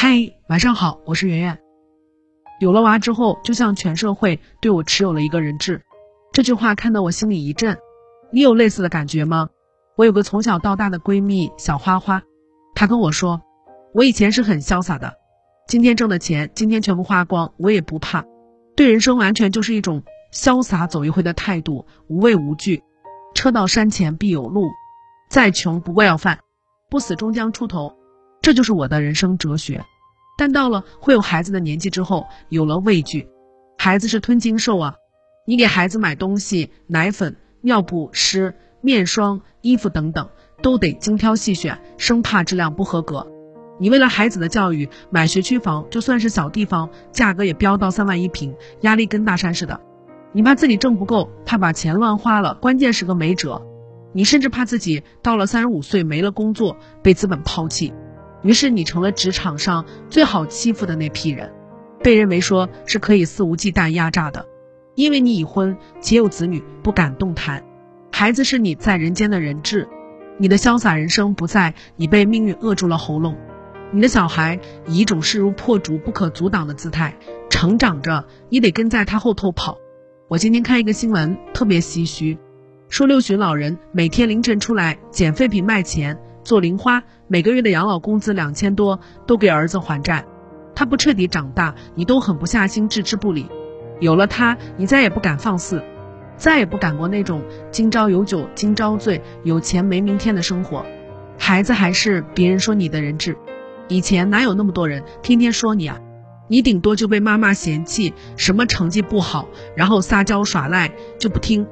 嗨，晚上好，我是圆圆。有了娃之后，就像全社会对我持有了一个人质。这句话看得我心里一震。你有类似的感觉吗？我有个从小到大的闺蜜小花花，她跟我说，我以前是很潇洒的，今天挣的钱今天全部花光，我也不怕，对人生完全就是一种潇洒走一回的态度，无畏无惧。车到山前必有路，再穷不过要饭，不死终将出头。这就是我的人生哲学，但到了会有孩子的年纪之后，有了畏惧。孩子是吞金兽啊！你给孩子买东西，奶粉、尿不湿、面霜、衣服等等，都得精挑细选，生怕质量不合格。你为了孩子的教育买学区房，就算是小地方，价格也飙到三万一平，压力跟大山似的。你怕自己挣不够，怕把钱乱花了，关键时刻没辙。你甚至怕自己到了三十五岁没了工作，被资本抛弃。于是你成了职场上最好欺负的那批人，被认为说是可以肆无忌惮压榨的，因为你已婚且有子女，不敢动弹，孩子是你在人间的人质，你的潇洒人生不在，你被命运扼住了喉咙，你的小孩以一种势如破竹、不可阻挡的姿态成长着，你得跟在他后头跑。我今天看一个新闻，特别唏嘘，说六旬老人每天凌晨出来捡废品卖钱。做零花，每个月的养老工资两千多，都给儿子还债。他不彻底长大，你都狠不下心置之不理。有了他，你再也不敢放肆，再也不敢过那种今朝有酒今朝醉，有钱没明天的生活。孩子还是别人说你的人质。以前哪有那么多人天天说你啊？你顶多就被妈妈嫌弃，什么成绩不好，然后撒娇耍赖就不听。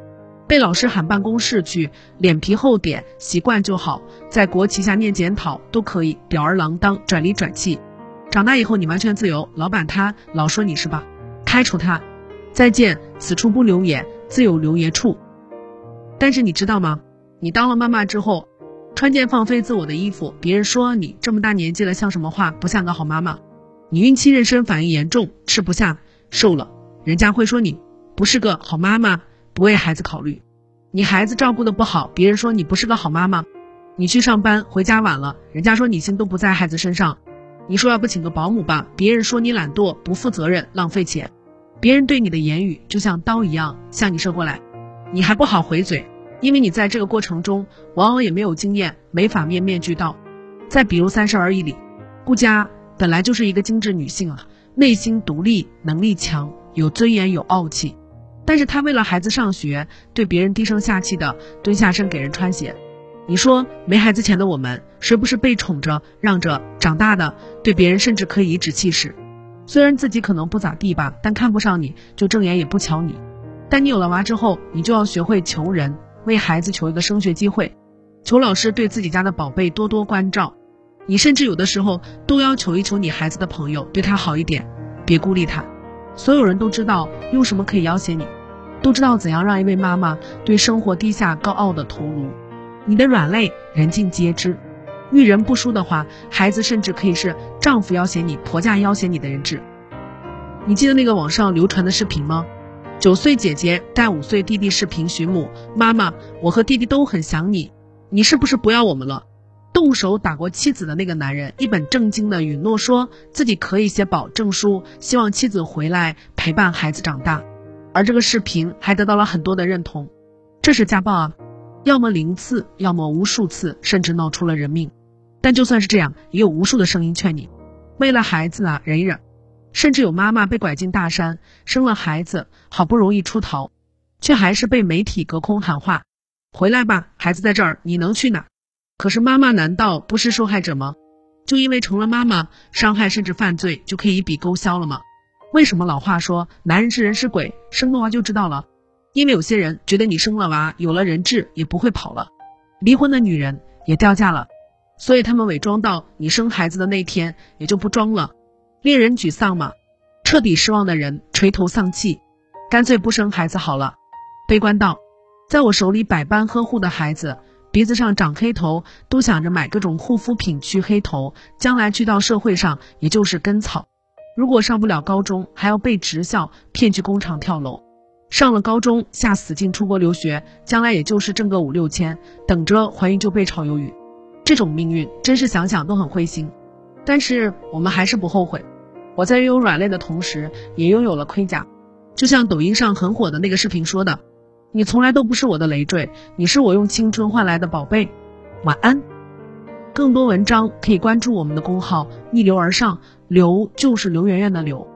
被老师喊办公室去，脸皮厚点，习惯就好。在国旗下念检讨都可以，吊儿郎当，转里转气。长大以后你完全自由，老板他老说你是吧？开除他，再见，此处不留爷，自有留爷处。但是你知道吗？你当了妈妈之后，穿件放飞自我的衣服，别人说你这么大年纪了像什么话？不像个好妈妈。你孕期妊娠反应严重，吃不下，瘦了，人家会说你不是个好妈妈。不为孩子考虑，你孩子照顾的不好，别人说你不是个好妈妈。你去上班回家晚了，人家说你心都不在孩子身上。你说要不请个保姆吧，别人说你懒惰、不负责任、浪费钱。别人对你的言语就像刀一样向你射过来，你还不好回嘴，因为你在这个过程中往往也没有经验，没法面面俱到。再比如《三十而已》里，顾佳本来就是一个精致女性啊，内心独立，能力强，有尊严，有傲气。但是他为了孩子上学，对别人低声下气的蹲下身给人穿鞋。你说没孩子前的我们，谁不是被宠着、让着长大的？对别人甚至可以颐指气使，虽然自己可能不咋地吧，但看不上你就正眼也不瞧你。但你有了娃之后，你就要学会求人，为孩子求一个升学机会，求老师对自己家的宝贝多多关照。你甚至有的时候都要求一求你孩子的朋友，对他好一点，别孤立他。所有人都知道用什么可以要挟你。都知道怎样让一位妈妈对生活低下高傲的头颅，你的软肋人尽皆知。遇人不淑的话，孩子甚至可以是丈夫要挟你、婆家要挟你的人质。你记得那个网上流传的视频吗？九岁姐姐带五岁弟弟视频寻母，妈妈，我和弟弟都很想你，你是不是不要我们了？动手打过妻子的那个男人一本正经的允诺说自己可以写保证书，希望妻子回来陪伴孩子长大。而这个视频还得到了很多的认同，这是家暴啊，要么零次，要么无数次，甚至闹出了人命。但就算是这样，也有无数的声音劝你，为了孩子啊，忍一忍。甚至有妈妈被拐进大山，生了孩子，好不容易出逃，却还是被媒体隔空喊话：“回来吧，孩子在这儿，你能去哪？”可是妈妈难道不是受害者吗？就因为成了妈妈，伤害甚至犯罪就可以一笔勾销了吗？为什么老话说男人是人是鬼，生了娃就知道了？因为有些人觉得你生了娃有了人质也不会跑了，离婚的女人也掉价了，所以他们伪装到你生孩子的那天也就不装了，令人沮丧嘛。彻底失望的人垂头丧气，干脆不生孩子好了。悲观道，在我手里百般呵护的孩子，鼻子上长黑头，都想着买各种护肤品去黑头，将来去到社会上也就是根草。如果上不了高中，还要被职校骗去工厂跳楼；上了高中，下死劲出国留学，将来也就是挣个五六千，等着怀孕就被炒鱿鱼。这种命运，真是想想都很灰心。但是我们还是不后悔。我在拥有软肋的同时，也拥有了盔甲。就像抖音上很火的那个视频说的：“你从来都不是我的累赘，你是我用青春换来的宝贝。”晚安。更多文章可以关注我们的公号“逆流而上”，刘就是刘媛媛的刘。